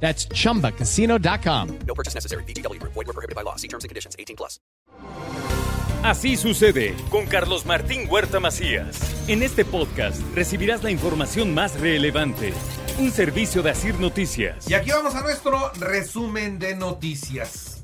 That's chumbacasino.com. No purchase necessary. BGW. Void were prohibited by law. See terms and conditions. 18 plus. Así sucede con Carlos Martín Huerta Macías. En este podcast recibirás la información más relevante. Un servicio de Asir Noticias. Y aquí vamos a nuestro resumen de noticias.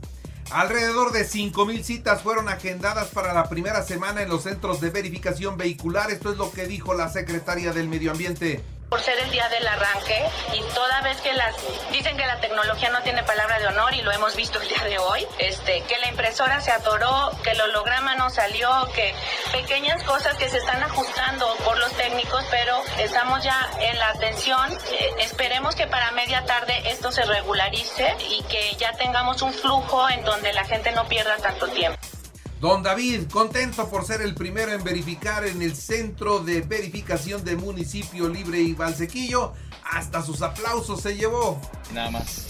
Alrededor de 5.000 citas fueron agendadas para la primera semana en los centros de verificación vehicular. Esto es lo que dijo la secretaria del Medio Ambiente. Por ser el día del arranque y toda vez que las dicen que la tecnología no tiene palabra de honor y lo hemos visto el día de hoy, este que la impresora se atoró, que el holograma no salió, que pequeñas cosas que se están ajustando por los técnicos, pero estamos ya en la atención. Eh, esperemos que para media tarde esto se regularice y que ya tengamos un flujo en donde la gente no pierda tanto tiempo. Don David, contento por ser el primero en verificar en el centro de verificación de municipio libre y Valsequillo. Hasta sus aplausos se llevó. Nada más.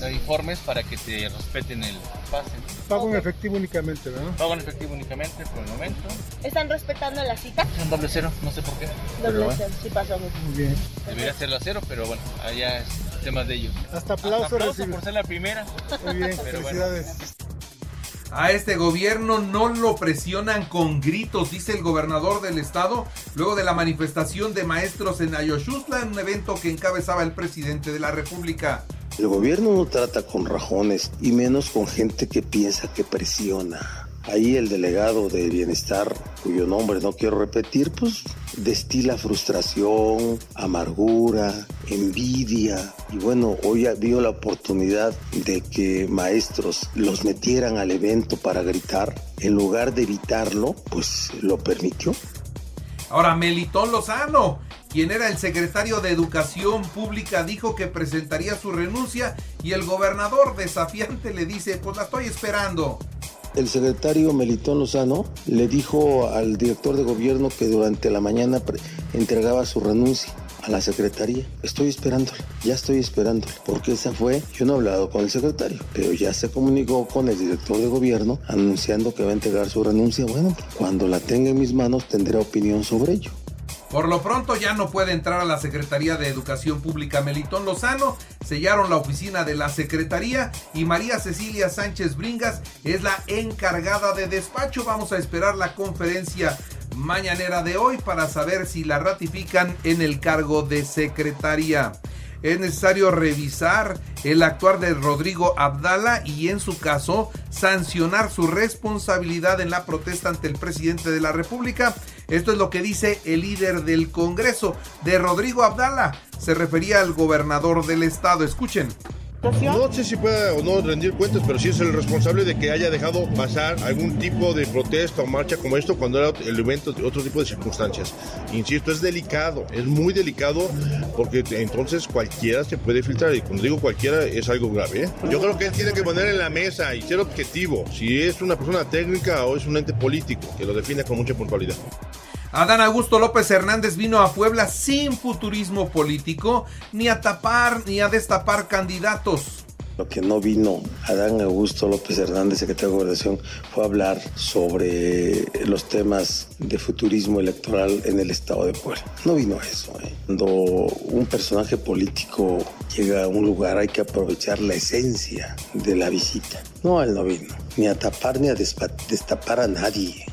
Dar informes para que te respeten el pase. Pago en efectivo únicamente, ¿verdad? Pago en efectivo únicamente por el momento. ¿Están respetando la cita? Es un doble cero, no sé por qué. Doble bueno, cero, sí pasó. Muy bien. debería serlo a cero, pero bueno, allá es temas de ellos. Hasta aplauso, Hasta aplauso recibe. por ser la primera. Muy bien, Pero bueno. A este gobierno no lo presionan con gritos, dice el gobernador del estado, luego de la manifestación de maestros en Ayoshutla, un evento que encabezaba el presidente de la República. El gobierno no trata con rajones y menos con gente que piensa que presiona. Ahí el delegado de bienestar, cuyo nombre no quiero repetir, pues destila frustración, amargura, envidia. Y bueno, hoy vio la oportunidad de que maestros los metieran al evento para gritar. En lugar de evitarlo, pues lo permitió. Ahora, Melitón Lozano, quien era el secretario de Educación Pública, dijo que presentaría su renuncia y el gobernador desafiante le dice, pues la estoy esperando. El secretario Melitón Lozano le dijo al director de gobierno que durante la mañana entregaba su renuncia a la secretaría. Estoy esperándola, ya estoy esperándola, porque esa fue, yo no he hablado con el secretario, pero ya se comunicó con el director de gobierno anunciando que va a entregar su renuncia. Bueno, cuando la tenga en mis manos tendré opinión sobre ello. Por lo pronto ya no puede entrar a la Secretaría de Educación Pública Melitón Lozano, sellaron la oficina de la Secretaría y María Cecilia Sánchez Bringas es la encargada de despacho. Vamos a esperar la conferencia mañanera de hoy para saber si la ratifican en el cargo de secretaria. Es necesario revisar el actuar de Rodrigo Abdala y en su caso sancionar su responsabilidad en la protesta ante el presidente de la República. Esto es lo que dice el líder del Congreso de Rodrigo Abdala. Se refería al gobernador del estado. Escuchen. No sé si pueda o no rendir cuentas, pero sí es el responsable de que haya dejado pasar algún tipo de protesta o marcha como esto cuando era el evento de otro tipo de circunstancias. Insisto, es delicado, es muy delicado porque entonces cualquiera se puede filtrar y cuando digo cualquiera es algo grave. ¿eh? Yo creo que él tiene que poner en la mesa y ser objetivo si es una persona técnica o es un ente político que lo define con mucha puntualidad. Adán Augusto López Hernández vino a Puebla sin futurismo político, ni a tapar ni a destapar candidatos. Lo que no vino Adán Augusto López Hernández, secretario de Gobernación, fue a hablar sobre los temas de futurismo electoral en el estado de Puebla. No vino eso. ¿eh? Cuando un personaje político llega a un lugar hay que aprovechar la esencia de la visita. No, él no vino, ni a tapar ni a destapar a nadie.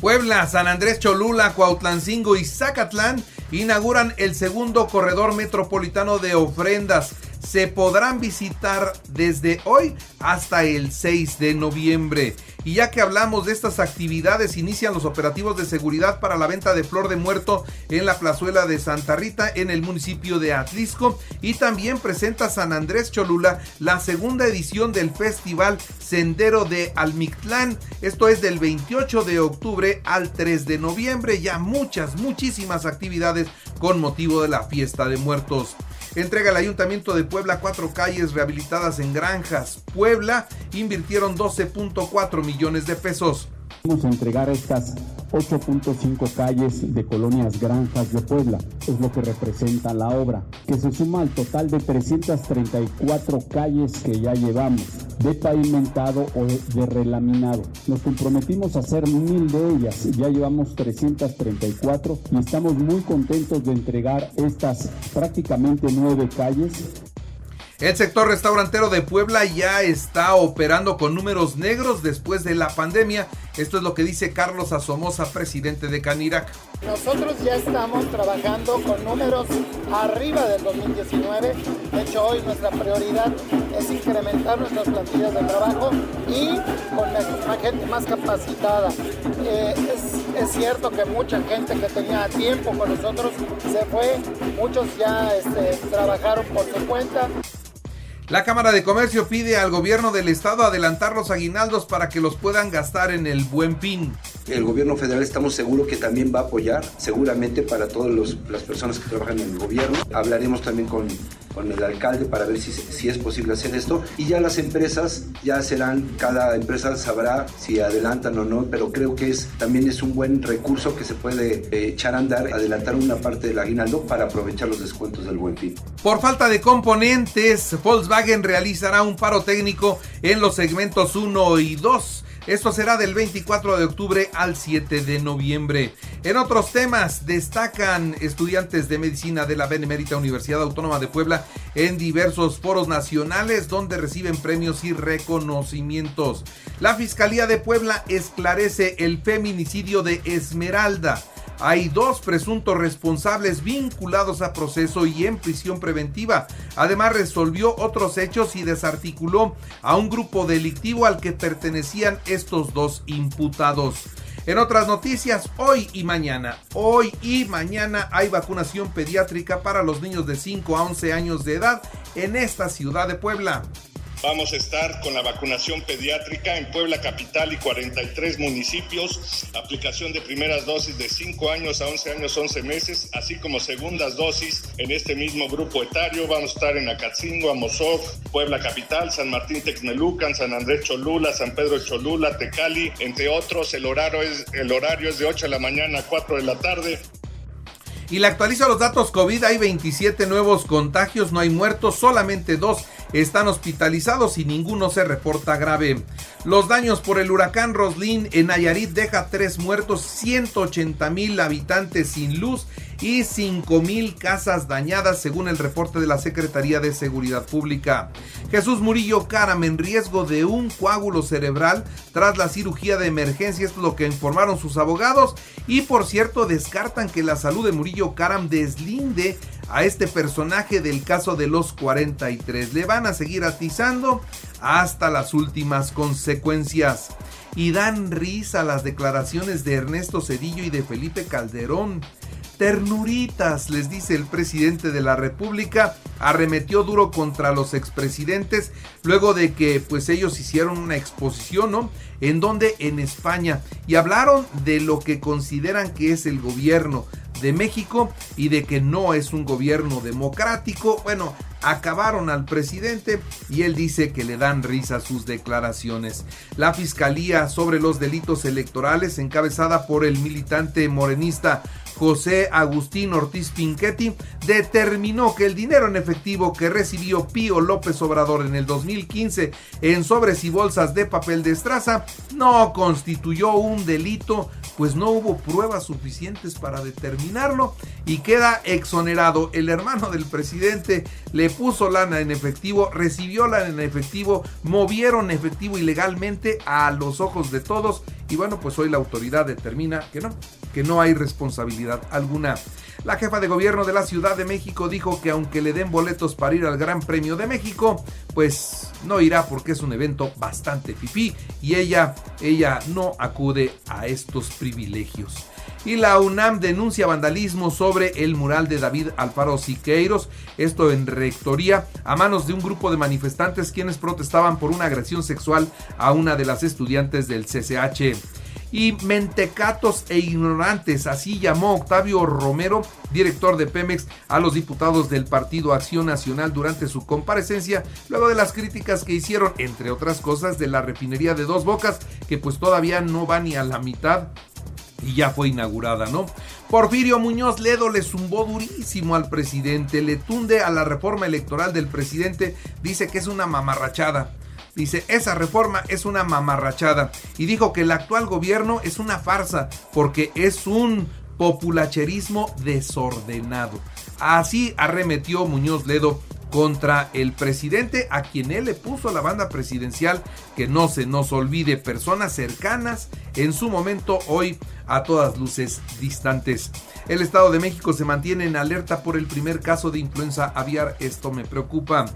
Puebla, San Andrés Cholula, Cuautlancingo y Zacatlán inauguran el segundo corredor metropolitano de ofrendas. Se podrán visitar desde hoy hasta el 6 de noviembre. Y ya que hablamos de estas actividades, inician los operativos de seguridad para la venta de flor de muerto en la plazuela de Santa Rita en el municipio de Atlisco. Y también presenta San Andrés Cholula la segunda edición del festival Sendero de Almictlán. Esto es del 28 de octubre al 3 de noviembre. Ya muchas, muchísimas actividades con motivo de la fiesta de muertos. Entrega el Ayuntamiento de Puebla cuatro calles rehabilitadas en granjas. Puebla invirtieron 12.4 millones de pesos. Vamos a entregar estas 8.5 calles de colonias granjas de Puebla. Es lo que representa la obra, que se suma al total de 334 calles que ya llevamos, de pavimentado o de relaminado. Nos comprometimos a hacer mil de ellas, ya llevamos 334 y estamos muy contentos de entregar estas prácticamente nueve calles el sector restaurantero de Puebla ya está operando con números negros después de la pandemia. Esto es lo que dice Carlos Asomosa, presidente de Canirac. Nosotros ya estamos trabajando con números arriba del 2019. De hecho, hoy nuestra prioridad es incrementar nuestras plantillas de trabajo y con gente más capacitada. Eh, es, es, cierto que mucha gente que tenía tiempo con nosotros se fue, muchos ya este, trabajaron por su cuenta. La Cámara de Comercio pide al gobierno del estado adelantar los aguinaldos para que los puedan gastar en el buen fin. El gobierno federal estamos seguros que también va a apoyar, seguramente para todas las personas que trabajan en el gobierno. Hablaremos también con, con el alcalde para ver si, si es posible hacer esto. Y ya las empresas ya serán, cada empresa sabrá si adelantan o no, pero creo que es también es un buen recurso que se puede eh, echar a andar, adelantar una parte del aguinaldo para aprovechar los descuentos del buen fin. Por falta de componentes, Volkswagen realizará un paro técnico en los segmentos 1 y 2. Esto será del 24 de octubre al 7 de noviembre. En otros temas, destacan estudiantes de medicina de la Benemérita Universidad Autónoma de Puebla en diversos foros nacionales donde reciben premios y reconocimientos. La Fiscalía de Puebla esclarece el feminicidio de Esmeralda. Hay dos presuntos responsables vinculados a proceso y en prisión preventiva. Además resolvió otros hechos y desarticuló a un grupo delictivo al que pertenecían estos dos imputados. En otras noticias, hoy y mañana, hoy y mañana hay vacunación pediátrica para los niños de 5 a 11 años de edad en esta ciudad de Puebla. Vamos a estar con la vacunación pediátrica en Puebla Capital y 43 municipios, aplicación de primeras dosis de 5 años a 11 años 11 meses, así como segundas dosis en este mismo grupo etario. Vamos a estar en Acatzingo, Amosov, Puebla Capital, San Martín Texmelucan, San Andrés Cholula, San Pedro Cholula, Tecali, entre otros. El horario es, el horario es de 8 de la mañana a 4 de la tarde. Y le actualiza los datos COVID, hay 27 nuevos contagios, no hay muertos, solamente dos están hospitalizados y ninguno se reporta grave. Los daños por el huracán Roslin en Nayarit deja tres muertos, 180 mil habitantes sin luz y 5 mil casas dañadas según el reporte de la Secretaría de Seguridad Pública. Jesús Murillo Caram en riesgo de un coágulo cerebral tras la cirugía de emergencia, esto es lo que informaron sus abogados y por cierto descartan que la salud de Murillo Caram deslinde a este personaje del caso de los 43. Le van a seguir atizando hasta las últimas consecuencias. Y dan risa las declaraciones de Ernesto Cedillo y de Felipe Calderón. Ternuritas, les dice el presidente de la República, arremetió duro contra los expresidentes luego de que pues ellos hicieron una exposición, ¿no? En donde en España y hablaron de lo que consideran que es el gobierno de México y de que no es un gobierno democrático. Bueno, acabaron al presidente y él dice que le dan risa sus declaraciones. La Fiscalía sobre los delitos electorales, encabezada por el militante morenista José Agustín Ortiz Pinchetti, determinó que el dinero en efectivo que recibió Pío López Obrador en el 2015 en sobres y bolsas de papel de estraza no constituyó un delito, pues no hubo pruebas suficientes para determinarlo y queda exonerado. El hermano del presidente le puso lana en efectivo, recibió lana en efectivo, movieron efectivo ilegalmente a los ojos de todos y bueno, pues hoy la autoridad determina que no, que no hay responsabilidad alguna. La jefa de gobierno de la Ciudad de México dijo que aunque le den boletos para ir al Gran Premio de México, pues no irá porque es un evento bastante fifí y ella, ella no acude a estos privilegios. Y la UNAM denuncia vandalismo sobre el mural de David Alfaro Siqueiros, esto en rectoría, a manos de un grupo de manifestantes quienes protestaban por una agresión sexual a una de las estudiantes del CCH y mentecatos e ignorantes, así llamó Octavio Romero director de Pemex, a los diputados del Partido Acción Nacional durante su comparecencia, luego de las críticas que hicieron, entre otras cosas, de la refinería de Dos Bocas, que pues todavía no va ni a la mitad y ya fue inaugurada, ¿no? Porfirio Muñoz Ledo le zumbó durísimo al presidente, le tunde a la reforma electoral del presidente, dice que es una mamarrachada. Dice, esa reforma es una mamarrachada. Y dijo que el actual gobierno es una farsa porque es un populacherismo desordenado. Así arremetió Muñoz Ledo contra el presidente a quien él le puso la banda presidencial que no se nos olvide personas cercanas en su momento hoy a todas luces distantes. El Estado de México se mantiene en alerta por el primer caso de influenza aviar, esto me preocupa.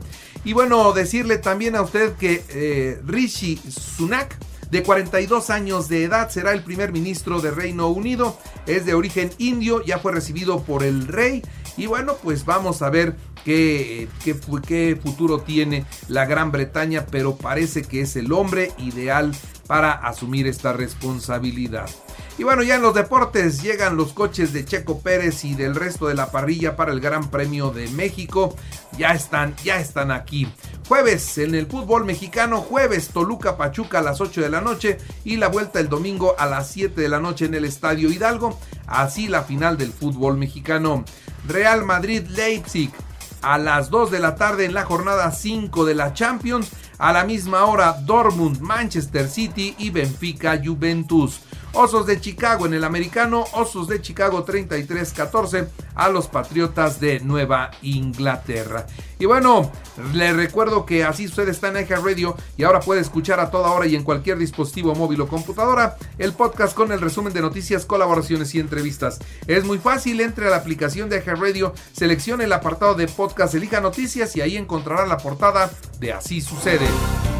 Y bueno, decirle también a usted que eh, Rishi Sunak de 42 años de edad, será el primer ministro de Reino Unido, es de origen indio, ya fue recibido por el rey y bueno, pues vamos a ver qué, qué, qué futuro tiene la Gran Bretaña, pero parece que es el hombre ideal para asumir esta responsabilidad. Y bueno, ya en los deportes llegan los coches de Checo Pérez y del resto de la parrilla para el Gran Premio de México. Ya están, ya están aquí. Jueves en el fútbol mexicano, jueves Toluca Pachuca a las 8 de la noche y la vuelta el domingo a las 7 de la noche en el Estadio Hidalgo. Así la final del fútbol mexicano. Real Madrid Leipzig a las 2 de la tarde en la jornada 5 de la Champions. A la misma hora Dortmund, Manchester City y Benfica Juventus. Osos de Chicago en el americano, Osos de Chicago 33-14 a los Patriotas de Nueva Inglaterra. Y bueno, le recuerdo que así usted está en Eje Radio y ahora puede escuchar a toda hora y en cualquier dispositivo móvil o computadora el podcast con el resumen de noticias, colaboraciones y entrevistas. Es muy fácil, entre a la aplicación de Eje Radio, seleccione el apartado de podcast, elija noticias y ahí encontrará la portada de Así sucede.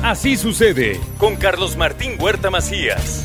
Así sucede con Carlos Martín Huerta Macías.